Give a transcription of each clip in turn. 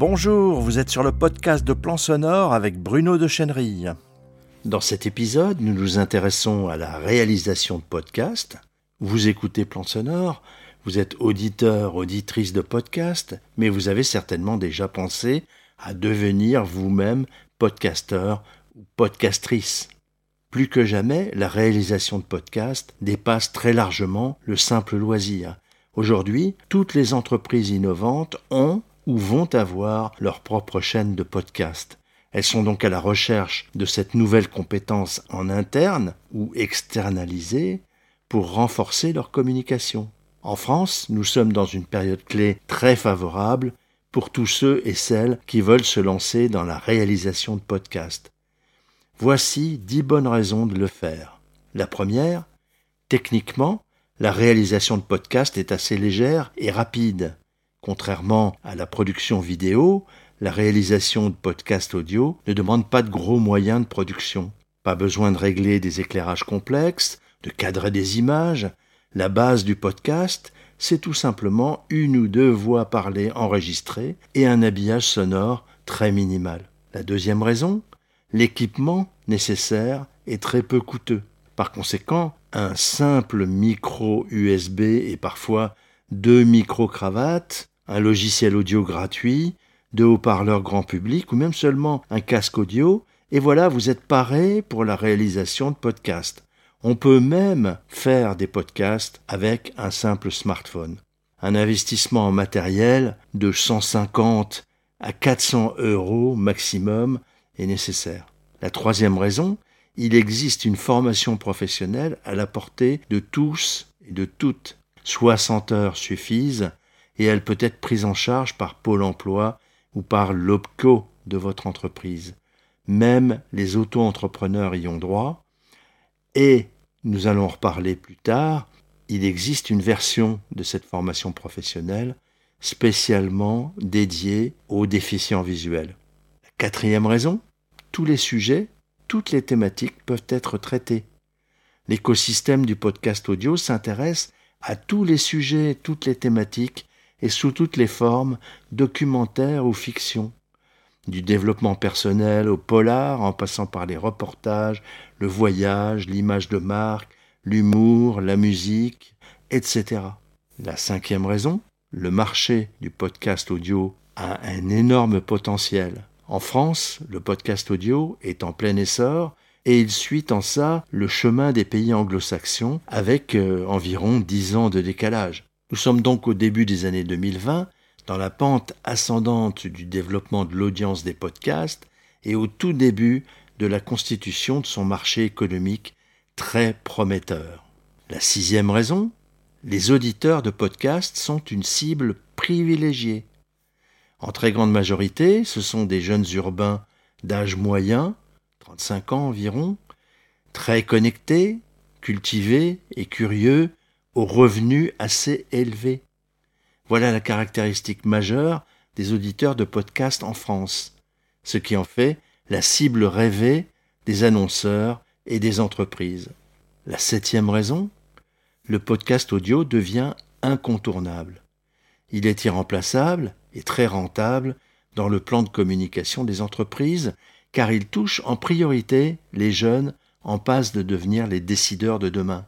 Bonjour, vous êtes sur le podcast de Plan Sonore avec Bruno de Chenerille. Dans cet épisode, nous nous intéressons à la réalisation de podcasts. Vous écoutez Plan Sonore, vous êtes auditeur, auditrice de podcast, mais vous avez certainement déjà pensé à devenir vous-même podcasteur ou podcastrice. Plus que jamais, la réalisation de podcasts dépasse très largement le simple loisir. Aujourd'hui, toutes les entreprises innovantes ont ou vont avoir leur propre chaîne de podcast. Elles sont donc à la recherche de cette nouvelle compétence en interne ou externalisée pour renforcer leur communication. En France, nous sommes dans une période clé très favorable pour tous ceux et celles qui veulent se lancer dans la réalisation de podcasts. Voici dix bonnes raisons de le faire. La première, techniquement, la réalisation de podcasts est assez légère et rapide. Contrairement à la production vidéo, la réalisation de podcasts audio ne demande pas de gros moyens de production. Pas besoin de régler des éclairages complexes, de cadrer des images. La base du podcast, c'est tout simplement une ou deux voix parlées enregistrées et un habillage sonore très minimal. La deuxième raison, l'équipement nécessaire est très peu coûteux. Par conséquent, un simple micro USB et parfois deux micro-cravates, un logiciel audio gratuit, deux haut-parleurs grand public ou même seulement un casque audio, et voilà, vous êtes paré pour la réalisation de podcasts. On peut même faire des podcasts avec un simple smartphone. Un investissement en matériel de 150 à 400 euros maximum est nécessaire. La troisième raison, il existe une formation professionnelle à la portée de tous et de toutes. 60 heures suffisent et elle peut être prise en charge par Pôle emploi ou par l'OPCO de votre entreprise. Même les auto-entrepreneurs y ont droit. Et, nous allons en reparler plus tard, il existe une version de cette formation professionnelle spécialement dédiée aux déficients visuels. Quatrième raison, tous les sujets, toutes les thématiques peuvent être traités. L'écosystème du podcast audio s'intéresse à tous les sujets, toutes les thématiques et sous toutes les formes, documentaires ou fiction. Du développement personnel au polar, en passant par les reportages, le voyage, l'image de marque, l'humour, la musique, etc. La cinquième raison, le marché du podcast audio a un énorme potentiel. En France, le podcast audio est en plein essor et il suit en ça le chemin des pays anglo-saxons avec euh, environ dix ans de décalage. Nous sommes donc au début des années 2020, dans la pente ascendante du développement de l'audience des podcasts et au tout début de la constitution de son marché économique très prometteur. La sixième raison, les auditeurs de podcasts sont une cible privilégiée. En très grande majorité, ce sont des jeunes urbains d'âge moyen, 35 ans environ, très connectés, cultivés et curieux, revenus assez élevés. Voilà la caractéristique majeure des auditeurs de podcasts en France, ce qui en fait la cible rêvée des annonceurs et des entreprises. La septième raison, le podcast audio devient incontournable. Il est irremplaçable et très rentable dans le plan de communication des entreprises car il touche en priorité les jeunes en passe de devenir les décideurs de demain.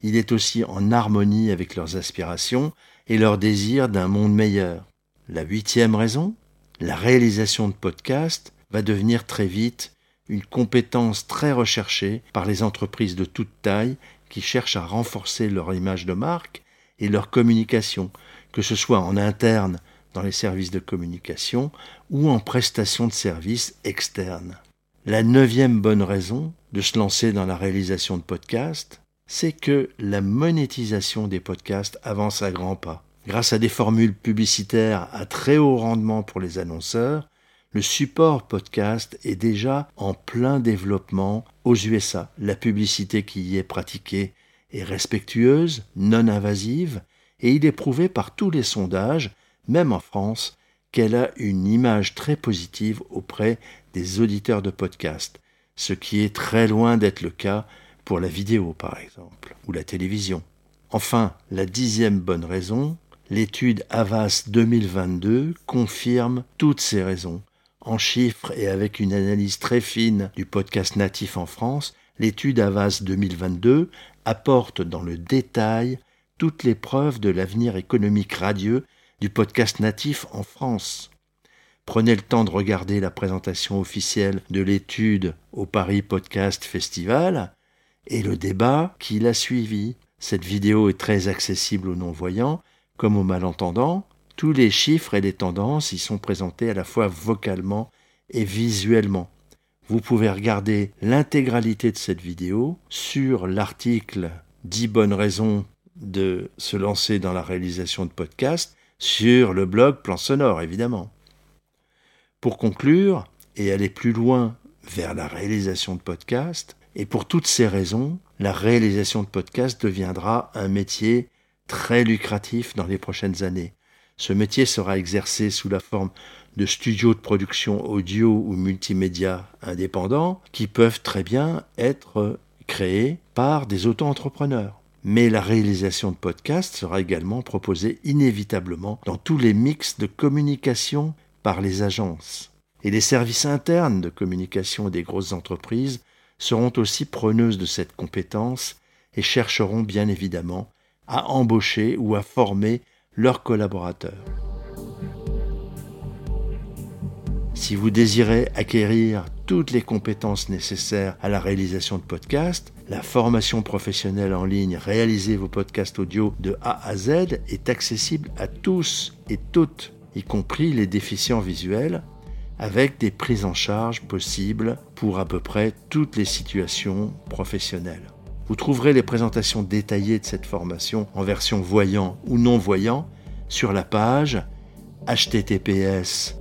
Il est aussi en harmonie avec leurs aspirations et leur désir d'un monde meilleur. La huitième raison, la réalisation de podcasts va devenir très vite une compétence très recherchée par les entreprises de toute taille qui cherchent à renforcer leur image de marque et leur communication, que ce soit en interne dans les services de communication ou en prestation de services externes. La neuvième bonne raison de se lancer dans la réalisation de podcasts, c'est que la monétisation des podcasts avance à grands pas. Grâce à des formules publicitaires à très haut rendement pour les annonceurs, le support podcast est déjà en plein développement aux USA. La publicité qui y est pratiquée est respectueuse, non invasive, et il est prouvé par tous les sondages même en France, qu'elle a une image très positive auprès des auditeurs de podcast, ce qui est très loin d'être le cas pour la vidéo par exemple, ou la télévision. Enfin, la dixième bonne raison, L'étude Avas 2022 confirme toutes ces raisons. En chiffres et avec une analyse très fine du podcast natif en France, l'étude Avas 2022 apporte dans le détail toutes les preuves de l'avenir économique radieux du podcast natif en France. Prenez le temps de regarder la présentation officielle de l'étude au Paris Podcast Festival et le débat qui l'a suivi. Cette vidéo est très accessible aux non-voyants comme aux malentendants. Tous les chiffres et les tendances y sont présentés à la fois vocalement et visuellement. Vous pouvez regarder l'intégralité de cette vidéo sur l'article 10 bonnes raisons de se lancer dans la réalisation de podcasts sur le blog Plan Sonore, évidemment. Pour conclure et aller plus loin vers la réalisation de podcasts, et pour toutes ces raisons, la réalisation de podcasts deviendra un métier très lucratif dans les prochaines années. Ce métier sera exercé sous la forme de studios de production audio ou multimédia indépendants qui peuvent très bien être créés par des auto-entrepreneurs. Mais la réalisation de podcasts sera également proposée inévitablement dans tous les mix de communication par les agences. Et les services internes de communication des grosses entreprises seront aussi preneuses de cette compétence et chercheront bien évidemment à embaucher ou à former leurs collaborateurs. Si vous désirez acquérir toutes les compétences nécessaires à la réalisation de podcasts, la formation professionnelle en ligne Réaliser vos podcasts audio de A à Z est accessible à tous et toutes, y compris les déficients visuels, avec des prises en charge possibles pour à peu près toutes les situations professionnelles. Vous trouverez les présentations détaillées de cette formation en version voyant ou non voyant sur la page https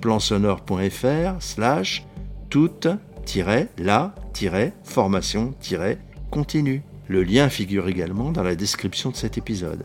plansonore.fr slash toute la formation continue. Le lien figure également dans la description de cet épisode.